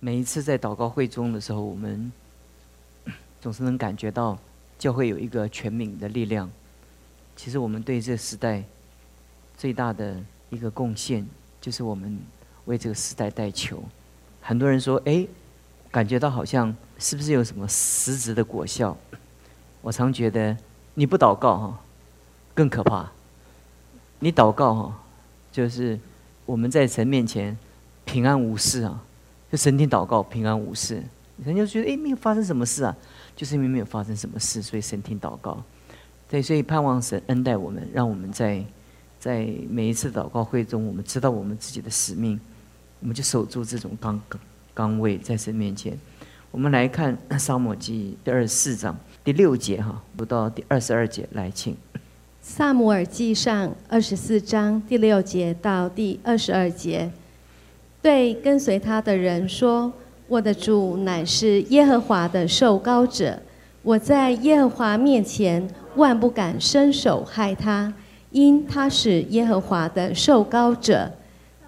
每一次在祷告会中的时候，我们 总是能感觉到教会有一个全民的力量。其实我们对这个时代最大的一个贡献，就是我们为这个时代代求。很多人说：“哎，感觉到好像是不是有什么实质的果效？”我常觉得，你不祷告哈，更可怕。你祷告哈，就是我们在神面前平安无事啊，就神听祷告平安无事，人就觉得哎没有发生什么事啊，就是因为没有发生什么事，所以神听祷告。对，所以盼望神恩待我们，让我们在在每一次祷告会中，我们知道我们自己的使命，我们就守住这种岗岗位在神面前。我们来看《沙漠记》第二十四章第六节哈，读到第二十二节来，请《萨姆尔记上》二十四章第六节到第二十二节，对跟随他的人说：“我的主乃是耶和华的受膏者，我在耶和华面前。”万不敢伸手害他，因他是耶和华的受膏者。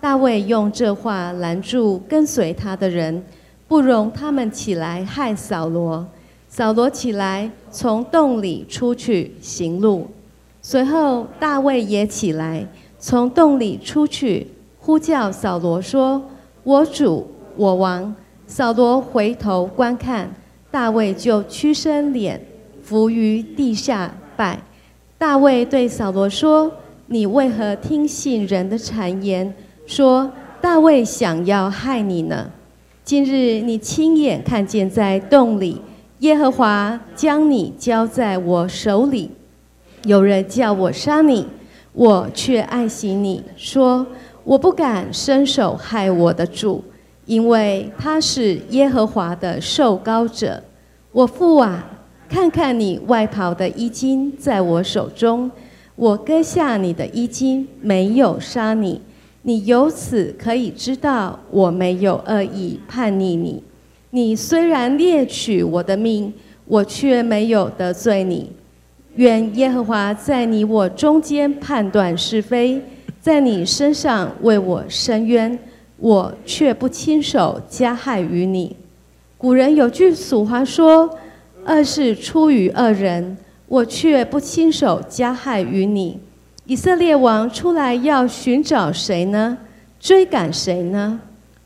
大卫用这话拦住跟随他的人，不容他们起来害扫罗。扫罗起来，从洞里出去行路。随后大卫也起来，从洞里出去，呼叫扫罗说：“我主，我王。”扫罗回头观看，大卫就屈身脸。伏于地下拜，大卫对扫罗说：“你为何听信人的谗言，说大卫想要害你呢？今日你亲眼看见在洞里，耶和华将你交在我手里。有人叫我杀你，我却爱惜你，说我不敢伸手害我的主，因为他是耶和华的受膏者。我父啊！”看看你外袍的衣襟在我手中，我割下你的衣襟，没有杀你。你由此可以知道我没有恶意叛逆你。你虽然猎取我的命，我却没有得罪你。愿耶和华在你我中间判断是非，在你身上为我伸冤，我却不亲手加害于你。古人有句俗话说。二是出于恶人，我却不亲手加害于你。以色列王出来要寻找谁呢？追赶谁呢？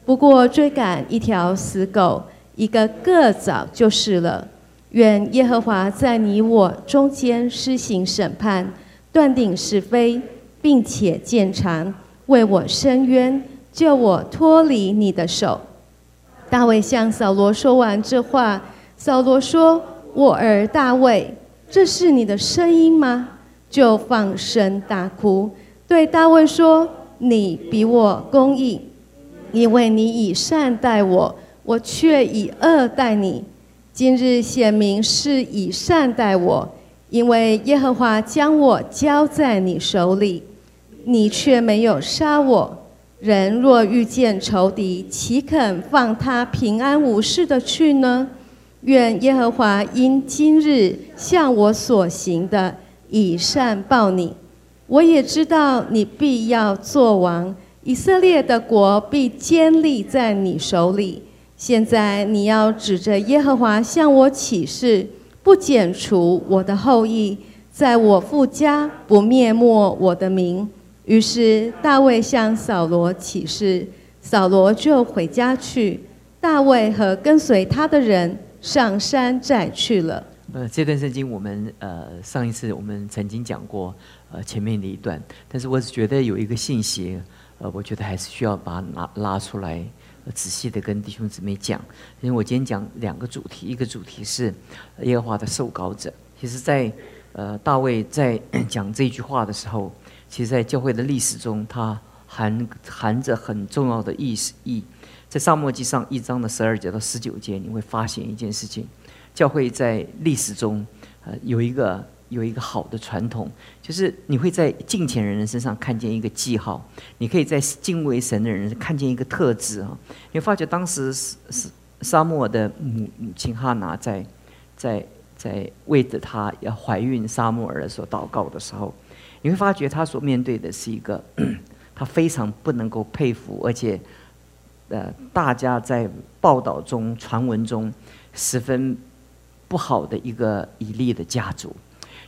不过追赶一条死狗，一个个早就是了。愿耶和华在你我中间施行审判，断定是非，并且鉴察，为我伸冤，救我脱离你的手。大卫向扫罗说完这话，扫罗说。我儿大卫，这是你的声音吗？就放声大哭，对大卫说：“你比我公义，因为你以善待我，我却以恶待你。今日显明是以善待我，因为耶和华将我交在你手里，你却没有杀我。人若遇见仇敌，岂肯放他平安无事的去呢？”愿耶和华因今日向我所行的以善报你。我也知道你必要做王，以色列的国必坚立在你手里。现在你要指着耶和华向我起誓，不剪除我的后裔，在我父家不灭没我的名。于是大卫向扫罗起誓，扫罗就回家去。大卫和跟随他的人。上山寨去了。呃，这段圣经我们呃上一次我们曾经讲过呃前面的一段，但是我是觉得有一个信息，呃，我觉得还是需要把它拿拉出来，仔细的跟弟兄姊妹讲。因为我今天讲两个主题，一个主题是耶和华的受膏者。其实，在呃大卫在讲这句话的时候，其实，在教会的历史中，它含含着很重要的意思意。在《沙漠记》上一章的十二节到十九节，你会发现一件事情：教会在历史中，呃，有一个有一个好的传统，就是你会在敬虔人的身上看见一个记号，你可以在敬畏神的人看见一个特质啊。你发觉当时是是沙漠的母母亲哈拿在在在为着她要怀孕沙漠儿所祷告的时候，你会发觉他所面对的是一个他非常不能够佩服，而且。呃大家在报道中、传闻中十分不好的一个以利的家族。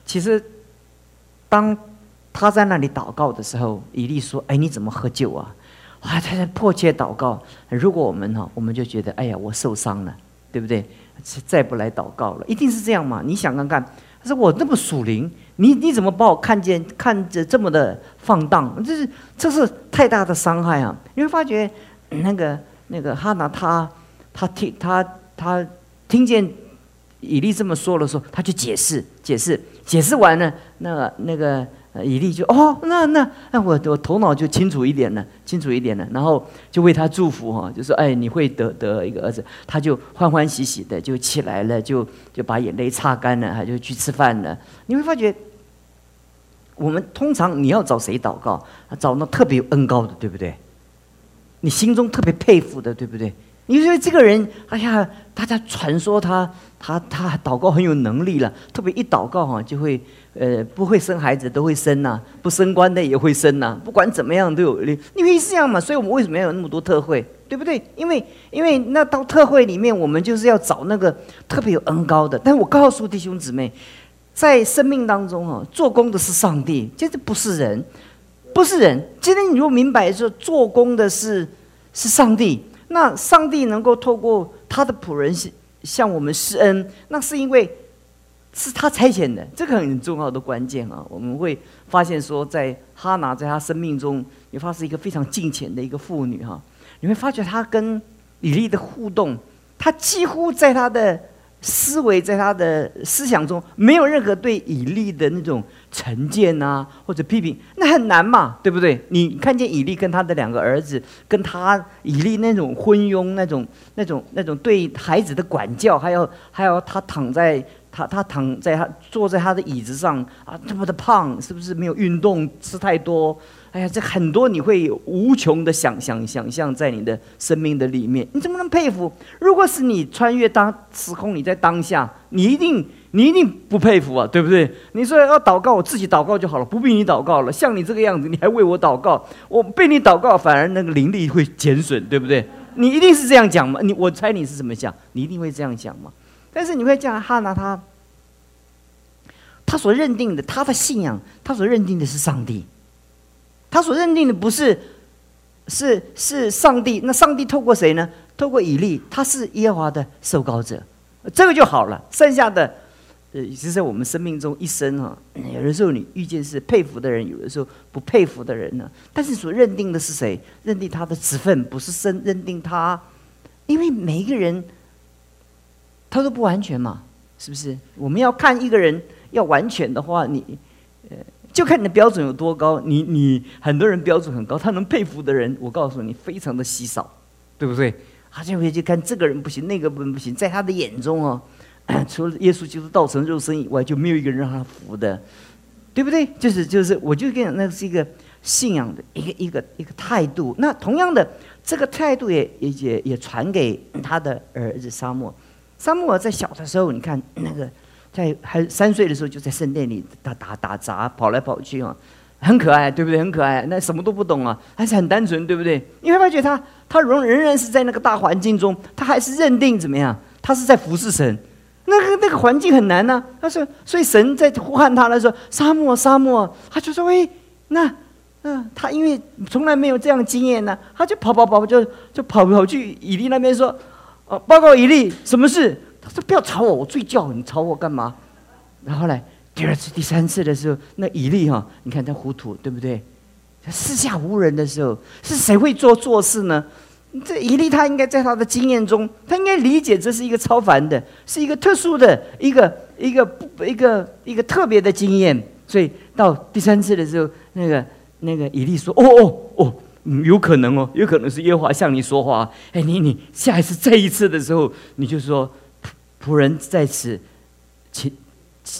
其实，当他在那里祷告的时候，以利说：“哎，你怎么喝酒啊？”啊，他在迫切祷告。如果我们哈，我们就觉得：“哎呀，我受伤了，对不对？再不来祷告了，一定是这样嘛？你想看看，他说我那么属灵，你你怎么把我看见看着这么的放荡？这是这是太大的伤害啊！你会发觉，那个那个哈拿他他听他他听见以利这么说的时候，他就解释解释解释完了，那个那个。以利就哦，那那那我我头脑就清楚一点了，清楚一点了，然后就为他祝福哈，就说哎，你会得得一个儿子，他就欢欢喜喜的就起来了，就就把眼泪擦干了，他就去吃饭了。你会发觉，我们通常你要找谁祷告，找那特别恩高的，对不对？你心中特别佩服的，对不对？你说这个人，哎呀，大家传说他他他祷告很有能力了，特别一祷告哈就会。呃，不会生孩子都会生呐，不升官的也会生呐，不管怎么样都有，因为是这样嘛，所以我们为什么要有那么多特会，对不对？因为因为那到特会里面，我们就是要找那个特别有恩高的。但我告诉弟兄姊妹，在生命当中哈，做工的是上帝，这不是人，不是人。今天你如果明白说做工的是是上帝，那上帝能够透过他的仆人向我们施恩，那是因为。是他差遣的，这个很重要的关键啊！我们会发现说，在哈拿在他生命中，你发是一个非常近前的一个妇女哈。你会发觉她跟以利的互动，她几乎在她的思维，在他的思想中，没有任何对以利的那种成见啊，或者批评，那很难嘛，对不对？你看见以利跟他的两个儿子，跟他以利那种昏庸，那种那种那种对孩子的管教，还有还有他躺在。他他躺在他坐在他的椅子上啊，这么的胖，是不是没有运动，吃太多？哎呀，这很多你会有无穷的想象想象在你的生命的里面，你怎么能佩服？如果是你穿越当时空，你在当下，你一定你一定不佩服啊，对不对？你说要祷告，我自己祷告就好了，不必你祷告了。像你这个样子，你还为我祷告，我被你祷告，反而那个灵力会减损，对不对？你一定是这样讲吗？你我猜你是怎么想？你一定会这样讲吗？但是你会讲哈拿他，他所认定的他的信仰，他所认定的是上帝，他所认定的不是，是是上帝。那上帝透过谁呢？透过以利，他是耶和华的受膏者，这个就好了。剩下的，呃，其实在我们生命中一生啊，有的时候你遇见是佩服的人，有的时候不佩服的人呢。但是所认定的是谁？认定他的职分，不是生认定他，因为每一个人。他都不完全嘛，是不是？我们要看一个人要完全的话，你，呃，就看你的标准有多高。你你很多人标准很高，他能佩服的人，我告诉你，非常的稀少，对不对？他就会去看这个人不行，那个人不行，在他的眼中哦，除了耶稣就是道成肉身以外，就没有一个人让他服的，对不对？就是就是，我就跟你讲，那是一个信仰的一个一个一个态度。那同样的，这个态度也也也也传给他的儿子沙漠。沙漠在小的时候，你看那个，在还三岁的时候就在圣殿里打打打杂，跑来跑去啊，很可爱，对不对？很可爱，那什么都不懂啊，还是很单纯，对不对？你会发觉他，他仍仍然是在那个大环境中，他还是认定怎么样？他是在服侍神，那个那个环境很难呢。他说，所以神在呼喊他的时候，沙漠，沙漠，他就说，喂，那，嗯，他因为从来没有这样经验呢，他就跑跑跑，就就跑跑去以利那边说。哦，报告一例，什么事？他说：“不要吵我，我睡觉，你吵我干嘛？”然后呢，第二次、第三次的时候，那以利哈，你看他糊涂，对不对？四下无人的时候，是谁会做做事呢？这以利他应该在他的经验中，他应该理解这是一个超凡的，是一个特殊的一个一个一个一个特别的经验。所以到第三次的时候，那个那个以利说：“哦哦哦。”，有可能哦，有可能是耶和华向你说话。哎，你你下一次再一次的时候，你就说仆人在此，请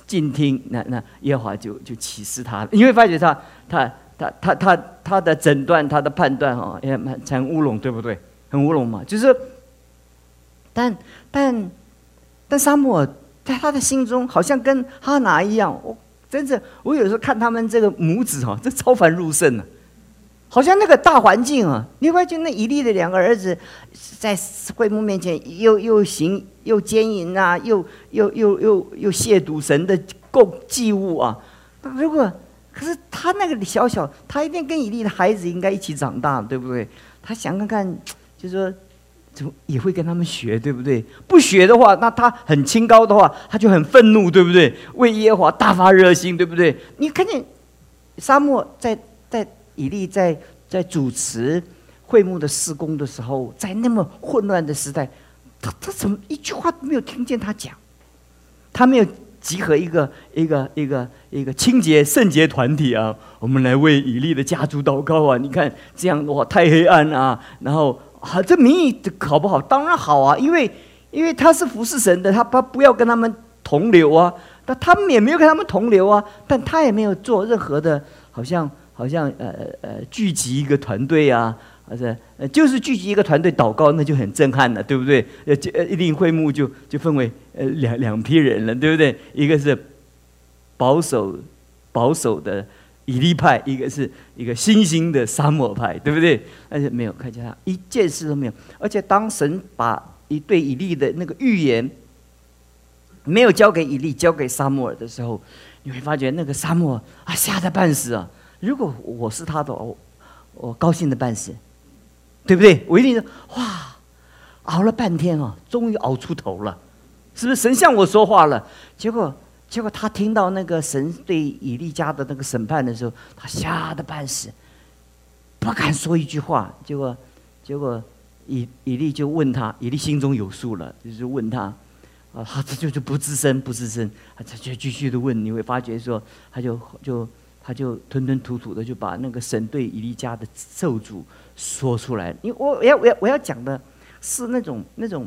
静听。那那耶和华就就启示他，你会发觉他他他他他他的诊断，他的判断哦，也蛮很乌龙，对不对？很乌龙嘛。就是，但但但沙漠在他的心中，好像跟哈拿一样。我真是，我有时候看他们这个母子哈，这超凡入圣呢。好像那个大环境啊，你发现那以利的两个儿子在会幕面前又又行又奸淫啊，又又又又又亵渎神的供祭物啊。那如果可是他那个小小，他一定跟以利的孩子应该一起长大，对不对？他想看看，就说怎么也会跟他们学，对不对？不学的话，那他很清高的话，他就很愤怒，对不对？为耶和华大发热心，对不对？你看见沙漠在在。以利在在主持会幕的施工的时候，在那么混乱的时代，他他怎么一句话都没有听见他讲？他没有集合一个一个一个一个清洁圣洁团体啊，我们来为以利的家族祷告啊！你看这样的话太黑暗啊！然后啊，这名义好不好？当然好啊，因为因为他是服侍神的，他他不要跟他们同流啊，但他们也没有跟他们同流啊，但他也没有做任何的，好像。好像呃呃聚集一个团队啊，或者呃就是聚集一个团队祷告，那就很震撼了，对不对？呃，呃一定会幕就就分为呃两两批人了，对不对？一个是保守保守的以利派，一个是一个新兴的沙漠派，对不对？而且没有看见他一件事都没有，而且当神把一对以利的那个预言没有交给以利，交给沙漠尔的时候，你会发觉那个沙漠啊吓得半死啊！如果我是他的，我我高兴的半死，对不对？我一定说哇，熬了半天哦，终于熬出头了，是不是神向我说话了？结果结果他听到那个神对以利家的那个审判的时候，他吓得半死，不敢说一句话。结果结果以以利就问他，以利心中有数了，就是问他啊，他这就就不吱声，不吱声，他就继续的问。你会发觉说，他就就。他就吞吞吐吐的就把那个神对伊利家的咒诅说出来。因为我要我要我要讲的是那种那种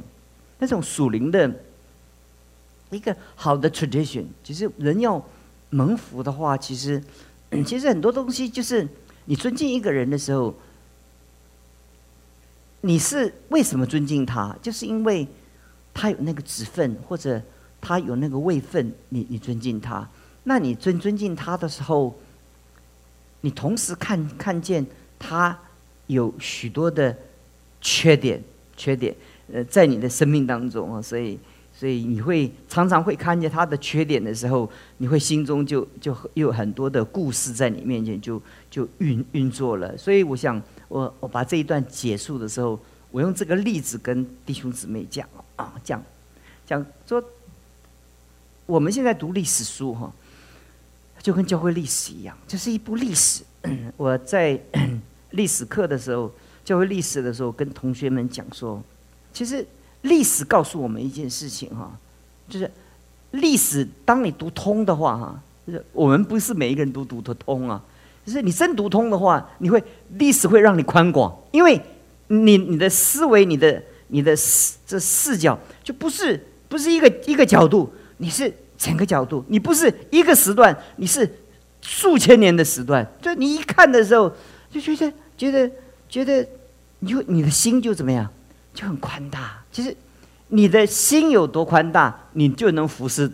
那种属灵的一个好的 tradition。其实人要蒙福的话，其实 其实很多东西就是你尊敬一个人的时候，你是为什么尊敬他？就是因为他有那个职分，或者他有那个位分，你你尊敬他。那你尊尊敬他的时候。你同时看看见他有许多的缺点，缺点，呃，在你的生命当中啊，所以，所以你会常常会看见他的缺点的时候，你会心中就就有很多的故事在你面前就就运运作了。所以，我想我我把这一段结束的时候，我用这个例子跟弟兄姊妹讲啊，讲讲说，我们现在读历史书哈。就跟教会历史一样，这是一部历史。我在 历史课的时候，教会历史的时候，跟同学们讲说，其实历史告诉我们一件事情哈，就是历史当你读通的话哈，就是我们不是每一个人都读得通啊，就是你真读通的话，你会历史会让你宽广，因为你你的思维、你的你的视这视角就不是不是一个一个角度，你是。整个角度，你不是一个时段，你是数千年的时段。就你一看的时候，就觉得觉得觉得，你就你的心就怎么样，就很宽大。其实你的心有多宽大，你就能服侍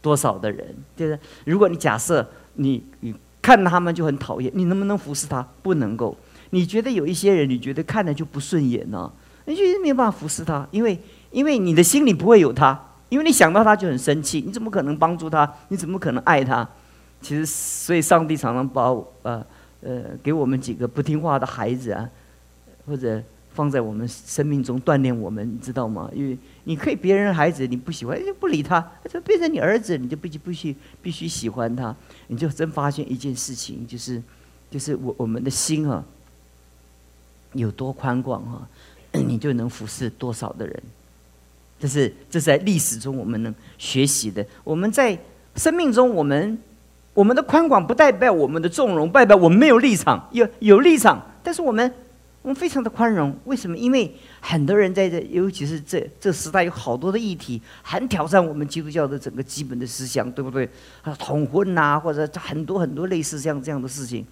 多少的人。就是如果你假设你你看他们就很讨厌，你能不能服侍他？不能够。你觉得有一些人，你觉得看着就不顺眼呢？你就没有办法服侍他，因为因为你的心里不会有他。因为你想到他就很生气，你怎么可能帮助他？你怎么可能爱他？其实，所以上帝常常把呃呃给我们几个不听话的孩子啊，或者放在我们生命中锻炼我们，你知道吗？因为你可以别人孩子你不喜欢就不理他，就变成你儿子，你就必须必须必须喜欢他。你就真发现一件事情，就是就是我我们的心啊有多宽广啊，你就能服侍多少的人。这是这是在历史中我们能学习的。我们在生命中，我们我们的宽广不代表我们的纵容，代表我们没有立场，有有立场，但是我们我们非常的宽容。为什么？因为很多人在这，尤其是这这时代，有好多的议题，很挑战我们基督教的整个基本的思想，对不对？啊，同婚呐，或者很多很多类似像这样的事情，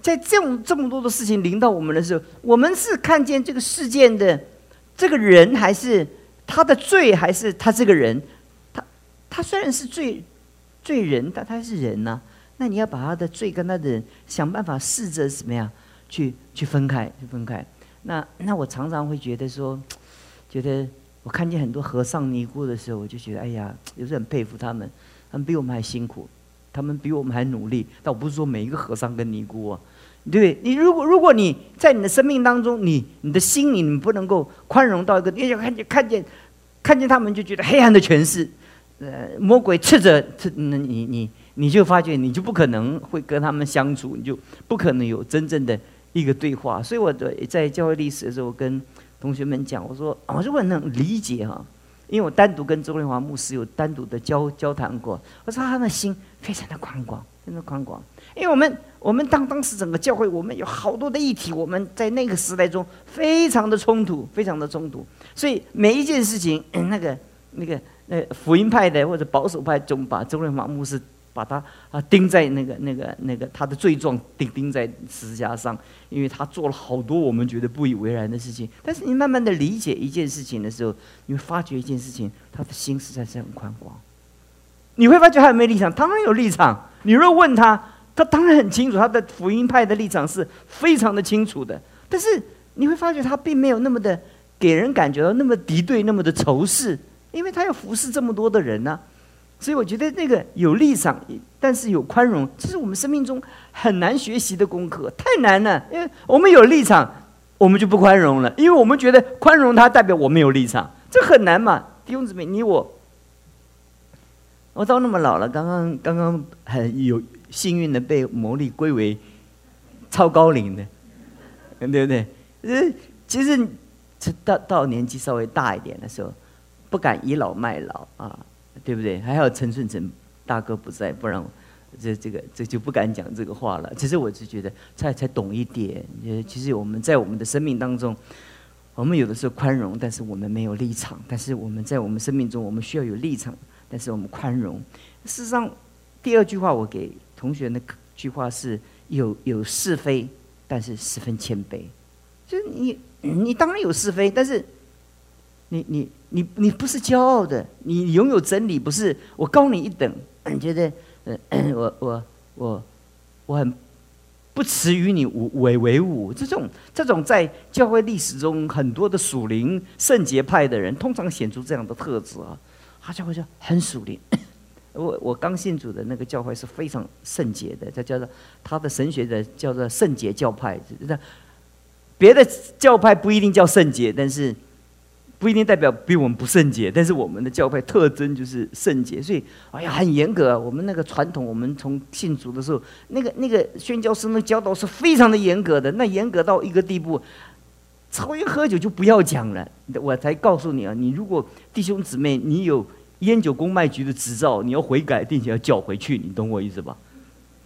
在这种这么多的事情临到我们的时候，我们是看见这个事件的这个人，还是？他的罪还是他这个人，他他虽然是罪罪人，但他是人呐。那你要把他的罪跟他的人想办法试着怎么样去去分开，去分开。那那我常常会觉得说，觉得我看见很多和尚尼姑的时候，我就觉得哎呀，有时很佩服他们，他们比我们还辛苦，他们比我们还努力。但我不是说每一个和尚跟尼姑啊，对你如果如果你在你的生命当中，你你的心里你不能够宽容到一个，你就看见看见看见他们就觉得黑暗的权势，呃，魔鬼斥着斥，那你你你就发觉你就不可能会跟他们相处，你就不可能有真正的。一个对话，所以我的在教会历史的时候，跟同学们讲，我说啊我如果能理解哈，因为我单独跟周润华牧师有单独的交交谈过，我说他的心非常的宽广，真的宽广，因为我们我们当当时整个教会，我们有好多的议题，我们在那个时代中非常的冲突，非常的冲突，所以每一件事情，那个那个那福音派的或者保守派总把周润华牧师。把他啊钉在那个那个那个他的罪状钉钉在十字架上，因为他做了好多我们觉得不以为然的事情。但是你慢慢的理解一件事情的时候，你会发觉一件事情，他的心实在是很宽广。你会发觉他有没有立场？当然有立场。你若问他，他当然很清楚，他的福音派的立场是非常的清楚的。但是你会发觉他并没有那么的给人感觉到那么敌对，那么的仇视，因为他要服侍这么多的人呢。所以我觉得那个有立场，但是有宽容，这是我们生命中很难学习的功课，太难了。因为我们有立场，我们就不宽容了，因为我们觉得宽容它代表我们有立场，这很难嘛。弟兄姊妹，你我，我到那么老了，刚刚刚刚很有幸运的被魔力归为超高龄的，对不对？呃，其实到到年纪稍微大一点的时候，不敢倚老卖老啊。对不对？还好陈顺成大哥不在，不然这这个这就不敢讲这个话了。其实我是觉得才才懂一点。呃，其实我们在我们的生命当中，我们有的时候宽容，但是我们没有立场。但是我们在我们生命中，我们需要有立场，但是我们宽容。事实上，第二句话我给同学那句话是有有是非，但是十分谦卑。就是你你当然有是非，但是。你你你你不是骄傲的，你拥有真理不是我高你一等，你觉得呃我我我我很不耻与你为为伍，这种这种在教会历史中很多的属灵圣洁派的人，通常显出这样的特质啊，他教会说很属灵。我我刚信主的那个教会是非常圣洁的，他叫做他的神学的叫做圣洁教派，那别的教派不一定叫圣洁，但是。不一定代表比我们不圣洁，但是我们的教派特征就是圣洁，所以哎呀很严格。我们那个传统，我们从信主的时候，那个那个宣教师的教导是非常的严格的，那严格到一个地步，抽烟喝酒就不要讲了。我才告诉你啊，你如果弟兄姊妹你有烟酒公卖局的执照，你要悔改，并且要缴回去，你懂我意思吧？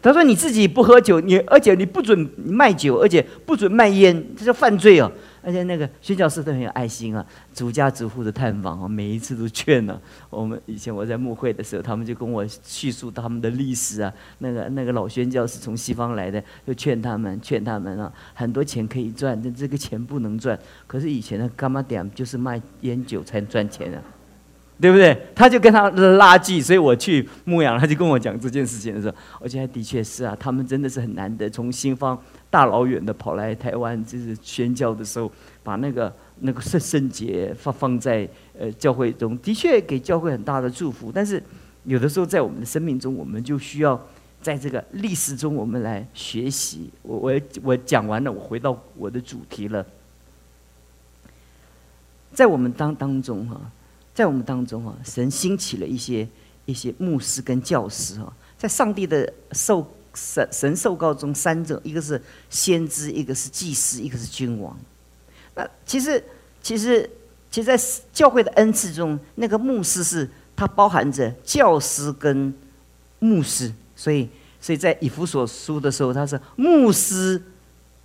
他说你自己不喝酒，你而且你不准卖酒，而且不准卖烟，这叫犯罪哦。而且那个宣教师都很有爱心啊，逐家逐户的探访啊，每一次都劝呢。我们以前我在牧会的时候，他们就跟我叙述他们的历史啊。那个那个老宣教是从西方来的，就劝他们，劝他们啊，很多钱可以赚，但这个钱不能赚。可是以前的干妈点就是卖烟酒才赚钱啊。对不对？他就跟他拉锯，所以我去牧羊，他就跟我讲这件事情的时候，我觉得的确是啊，他们真的是很难得，从新方大老远的跑来台湾，就是宣教的时候，把那个那个圣圣节放放在呃教会中，的确给教会很大的祝福。但是有的时候在我们的生命中，我们就需要在这个历史中，我们来学习。我我我讲完了，我回到我的主题了，在我们当当中哈。在我们当中啊，神兴起了一些一些牧师跟教师啊，在上帝的受神神受告中，三者一个是先知，一个是祭司，一个是君王。那其实其实其实，在教会的恩赐中，那个牧师是它包含着教师跟牧师，所以所以在以弗所书的时候，他是牧师。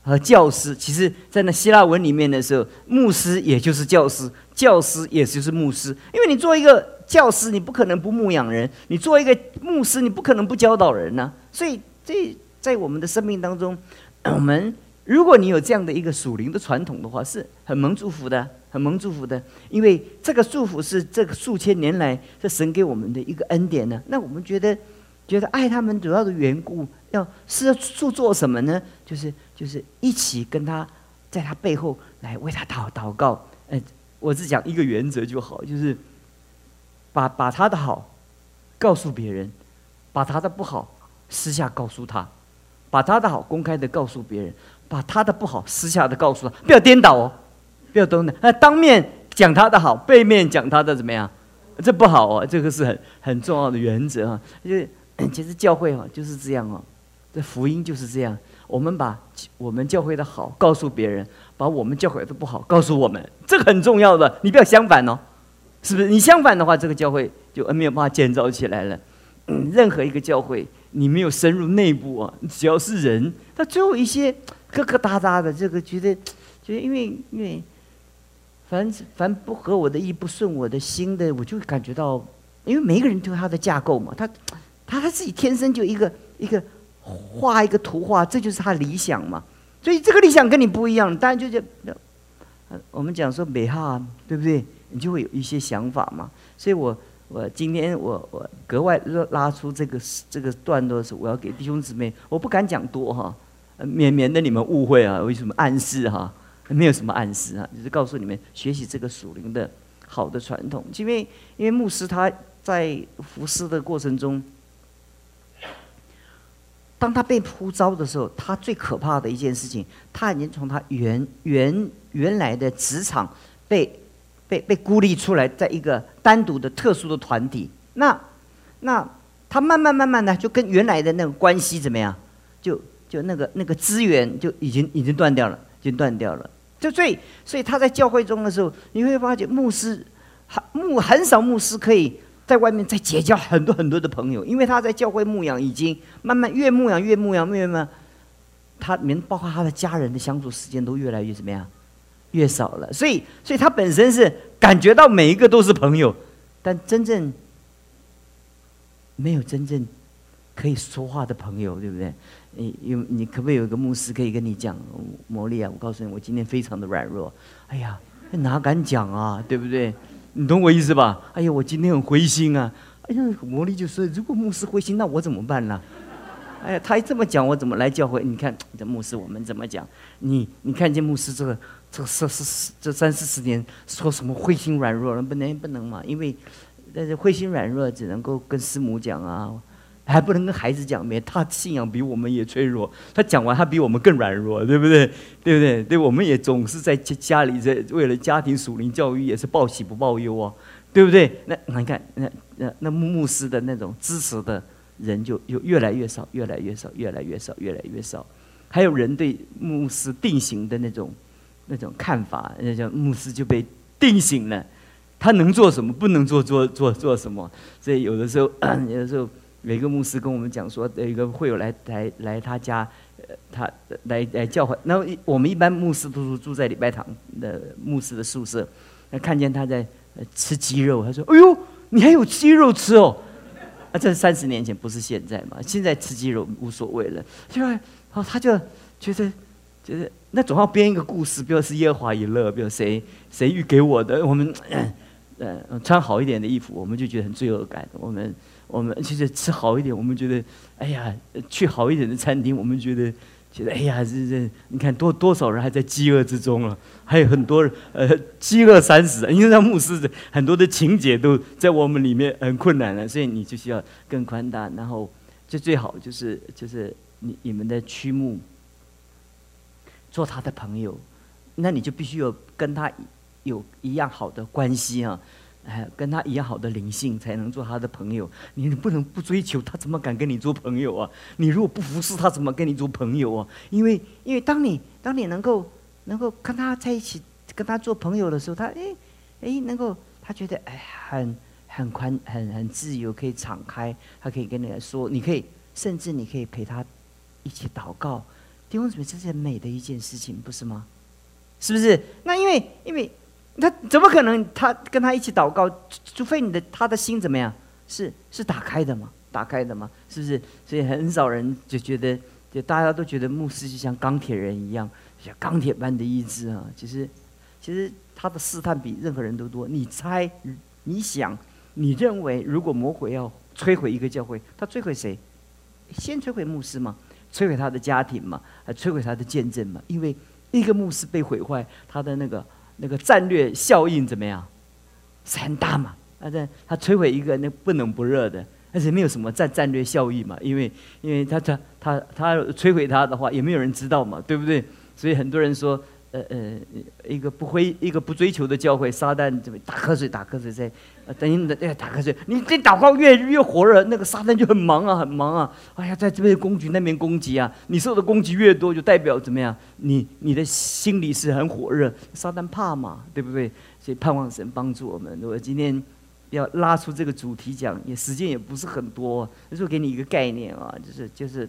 和教师，其实在那希腊文里面的时候，牧师也就是教师，教师也就是牧师。因为你做一个教师，你不可能不牧养人；你做一个牧师，你不可能不教导人呢。所以，这在我们的生命当中，我们如果你有这样的一个属灵的传统的话，是很蒙祝福的，很蒙祝福的。因为这个祝福是这个数千年来这神给我们的一个恩典呢。那我们觉得，觉得爱他们主要的缘故，要是要做做什么呢？就是。就是一起跟他，在他背后来为他祷祷告。呃，我只讲一个原则就好，就是把把他的好告诉别人，把他的不好私下告诉他，把他的好公开的告诉别人，把他的不好私下的告诉他，不要颠倒哦，不要都那，那当面讲他的好，背面讲他的怎么样？这不好哦，这个是很很重要的原则啊。就是其实教会哈就是这样哦，这福音就是这样。我们把我们教会的好告诉别人，把我们教会的不好告诉我们，这个很重要的。你不要相反哦，是不是？你相反的话，这个教会就没有办法建造起来了。任何一个教会，你没有深入内部啊，只要是人，他最后一些疙疙瘩瘩的，这个觉得，觉得因为因为。凡凡不合我的意、不顺我的心的，我就感觉到，因为每一个人都有他的架构嘛，他他他自己天生就一个一个画一个图画，这就是他理想嘛。所以这个理想跟你不一样，当然就就，我们讲说美哈，对不对？你就会有一些想法嘛。所以我我今天我我格外拉出这个这个段落的时候，我要给弟兄姊妹，我不敢讲多哈，免免得你们误会啊，为什么暗示哈？没有什么暗示啊，就是告诉你们学习这个属灵的好的传统。因为因为牧师他在服侍的过程中，当他被呼召的时候，他最可怕的一件事情，他已经从他原原原来的职场被被被孤立出来，在一个单独的特殊的团体。那那他慢慢慢慢的就跟原来的那个关系怎么样？就就那个那个资源就已经已经断掉了，已经断掉了。就所以，所以他在教会中的时候，你会发觉牧师，很牧很少牧师可以在外面再结交很多很多的朋友，因为他在教会牧养已经慢慢越牧养越牧养越慢，他连包括他的家人的相处时间都越来越怎么样，越少了。所以，所以他本身是感觉到每一个都是朋友，但真正没有真正可以说话的朋友，对不对？你有你可不可以有一个牧师可以跟你讲魔力啊？我告诉你，我今天非常的软弱。哎呀，哪敢讲啊？对不对？你懂我意思吧？哎呀，我今天很灰心啊！哎呀，魔力就说，如果牧师灰心，那我怎么办呢？哎呀，他一这么讲，我怎么来教会？你看这牧师，我们怎么讲？你你看见牧师这个这三四这三四十年说什么灰心软弱了？不能不能嘛？因为但是灰心软弱只能够跟师母讲啊。还不能跟孩子讲，没他信仰比我们也脆弱。他讲完，他比我们更软弱，对不对？对不对？对，我们也总是在家家里在为了家庭属灵教育，也是报喜不报忧啊，对不对？那你看，那那那牧牧师的那种支持的人就又越来越少，越来越少，越来越少，越来越少。还有人对牧师定型的那种那种看法，那叫牧师就被定型了，他能做什么，不能做做做做什么。所以有的时候，有的时候。每个牧师跟我们讲说，有一个会友来来来他家，呃，他来来教会。那我们一般牧师都是住在礼拜堂的牧师的宿舍，那看见他在吃鸡肉，他说：“哎呦，你还有鸡肉吃哦！”啊，这是三十年前，不是现在嘛？现在吃鸡肉无所谓了，就哦，他就觉得觉得那总要编一个故事，比如是耶和华以乐，比如谁谁预给我的，我们呃穿好一点的衣服，我们就觉得很罪恶感，我们。我们其实吃好一点，我们觉得，哎呀，去好一点的餐厅，我们觉得，觉得，哎呀，这这，你看多多少人还在饥饿之中了，还有很多人，呃，饥饿三死。因为那牧师的很多的情节都在我们里面很困难了，所以你就需要更宽大，然后就最好就是就是你你们的曲目做他的朋友，那你就必须有跟他有一样好的关系啊。哎，跟他一样好的灵性，才能做他的朋友。你不能不追求他，怎么敢跟你做朋友啊？你如果不服侍他，怎么跟你做朋友啊？因为，因为当你当你能够能够跟他在一起，跟他做朋友的时候，他哎哎，能够他觉得哎很很宽很很自由，可以敞开，他可以跟你来说，你可以甚至你可以陪他一起祷告。弟兄姊妹，这是很美的一件事情，不是吗？是不是？那因为因为。他怎么可能？他跟他一起祷告，除非你的他的心怎么样？是是打开的吗？打开的吗？是不是？所以很少人就觉得，就大家都觉得牧师就像钢铁人一样，像钢铁般的意志啊。其实，其实他的试探比任何人都多。你猜？你想？你认为，如果魔鬼要摧毁一个教会，他摧毁谁？先摧毁牧师吗？摧毁他的家庭嘛，还摧毁他的见证嘛。因为一个牧师被毁坏，他的那个那个战略效应怎么样？是很大嘛。那在他摧毁一个那不冷不热的，而且没有什么战战略效益嘛。因为因为他他他他摧毁他的话，也没有人知道嘛，对不对？所以很多人说。呃呃，一个不会，一个不追求的教会，撒旦这么打瞌睡，打瞌睡在，等于在打瞌睡。你这祷告越越火热，那个撒旦就很忙啊，很忙啊。哎呀，在这边攻击，那边攻击啊。你受的攻击越多，就代表怎么样？你你的心里是很火热。撒旦怕嘛，对不对？所以盼望神帮助我们。我今天要拉出这个主题讲，也时间也不是很多，就给你一个概念啊，就是就是。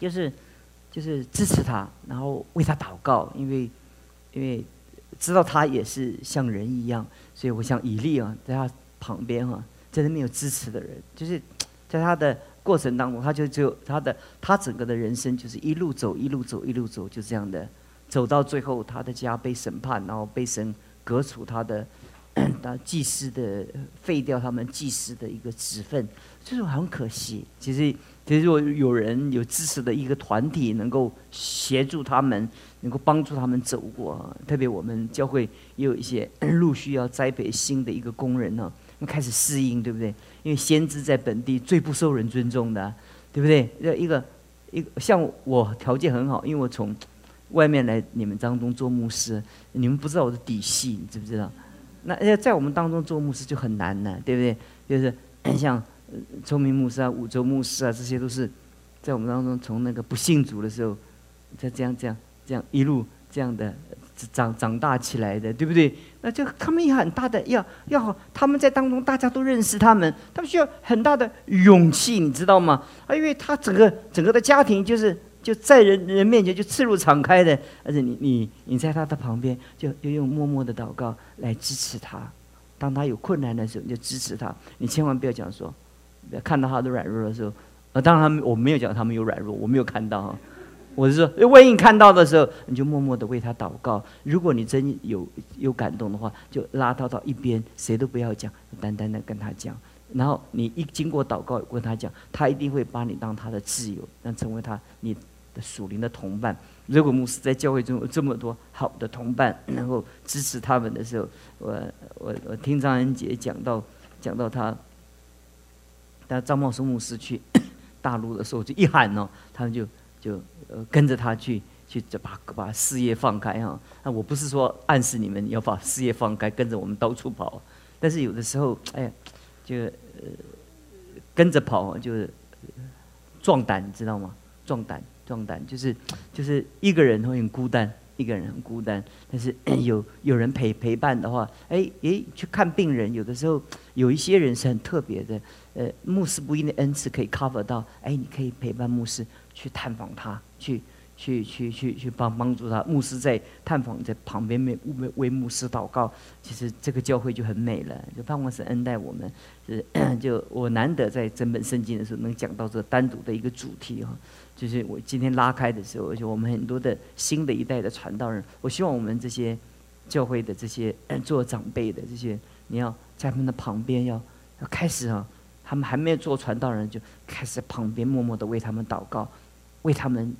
就是就是支持他，然后为他祷告，因为，因为知道他也是像人一样，所以我想以利啊，在他旁边啊，真的没有支持的人，就是在他的过程当中，他就只有他的他整个的人生就是一路走，一路走，一路走，就这样的走到最后，他的家被审判，然后被神革除他的他祭司的废掉他们祭司的一个职分，就是很可惜。其实。其实，如果有人有支持的一个团体，能够协助他们，能够帮助他们走过，特别我们教会也有一些 陆续要栽培新的一个工人呢，开始适应，对不对？因为先知在本地最不受人尊重的，对不对？要一个一个像我条件很好，因为我从外面来你们当中做牧师，你们不知道我的底细，你知不知道？那要在我们当中做牧师就很难呢，对不对？就是 像。聪明牧师啊，五洲牧师啊，这些都是在我们当中从那个不信主的时候，在这样这样这样一路这样的长长大起来的，对不对？那就他们也很大的要要他们在当中大家都认识他们，他们需要很大的勇气，你知道吗？啊，因为他整个整个的家庭就是就在人人面前就赤裸敞开的，而且你你你在他的旁边就就用默默的祷告来支持他，当他有困难的时候你就支持他，你千万不要讲说。看到他的软弱的时候，呃，当然他们我没有讲他们有软弱，我没有看到哈。我是说，万一看到的时候，你就默默的为他祷告。如果你真有有感动的话，就拉他到一边，谁都不要讲，单单的跟他讲。然后你一经过祷告跟他讲，他一定会把你当他的挚友，让成为他你的属灵的同伴。如果牧师在教会中有这么多好的同伴，然后支持他们的时候，我我我听张恩杰讲到讲到他。但张茂松牧师去 大陆的时候，就一喊哦，他们就就呃跟着他去去把把事业放开哈。那我不是说暗示你们要把事业放开，跟着我们到处跑，但是有的时候哎呀，就呃跟着跑就是壮胆，你知道吗？壮胆壮胆，就是就是一个人会很孤单。一个人很孤单，但是 有有人陪陪伴的话，哎哎，去看病人，有的时候有一些人是很特别的，呃，牧师不一定恩赐可以 cover 到，哎，你可以陪伴牧师去探访他，去去去去去帮帮助他，牧师在探访在旁边为为为牧师祷告，其实这个教会就很美了，就盼望是恩待我们，是 就我难得在整本圣经的时候能讲到这单独的一个主题哈。就是我今天拉开的时候，而且我们很多的新的一代的传道人，我希望我们这些教会的这些做长辈的这些，你要在他们的旁边，要要开始啊，他们还没有做传道人，就开始旁边默默的为他们祷告，为他们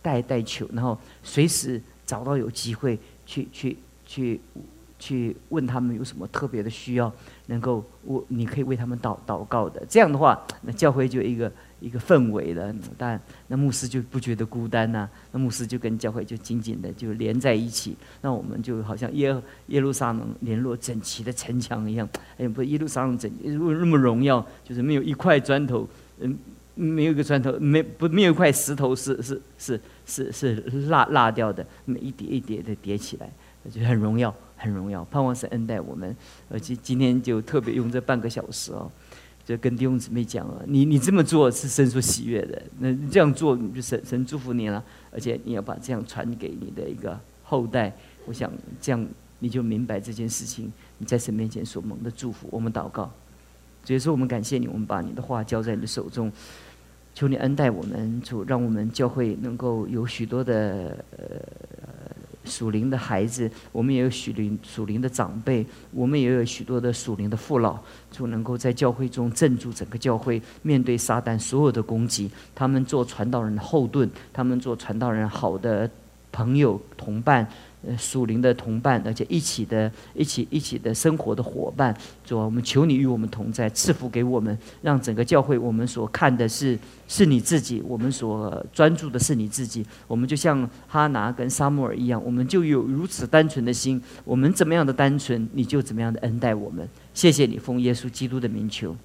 代代求，然后随时找到有机会去去去去问他们有什么特别的需要，能够我你可以为他们祷祷告的，这样的话，那教会就一个。一个氛围的，但那牧师就不觉得孤单呐。那牧师就跟教会就紧紧的就连在一起。那我们就好像耶耶路撒冷联络整齐的城墙一样。哎，不，耶路撒冷整如果那么荣耀，就是没有一块砖头，嗯，没有一个砖头，没不没有一块石头是是是是是落落掉的，每一叠一叠的叠起来，就很荣耀，很荣耀。盼望是恩待我们，而且今天就特别用这半个小时哦。就跟弟兄姊妹讲了，你你这么做是神所喜悦的，那这样做就神神祝福你了，而且你要把这样传给你的一个后代，我想这样你就明白这件事情，你在神面前所蒙的祝福。我们祷告，所以说我们感谢你，我们把你的话交在你的手中，求你恩待我们，主让我们教会能够有许多的呃属灵的孩子，我们也有许灵属灵的长辈，我们也有许多的属灵的父老，就能够在教会中镇住整个教会，面对撒旦所有的攻击，他们做传道人的后盾，他们做传道人好的朋友同伴。呃，属灵的同伴，而且一起的、一起、一起的生活的伙伴，主啊，我们求你与我们同在，赐福给我们，让整个教会我们所看的是是你自己，我们所专注的是你自己，我们就像哈拿跟沙穆尔一样，我们就有如此单纯的心，我们怎么样的单纯，你就怎么样的恩待我们。谢谢你，奉耶稣基督的名求。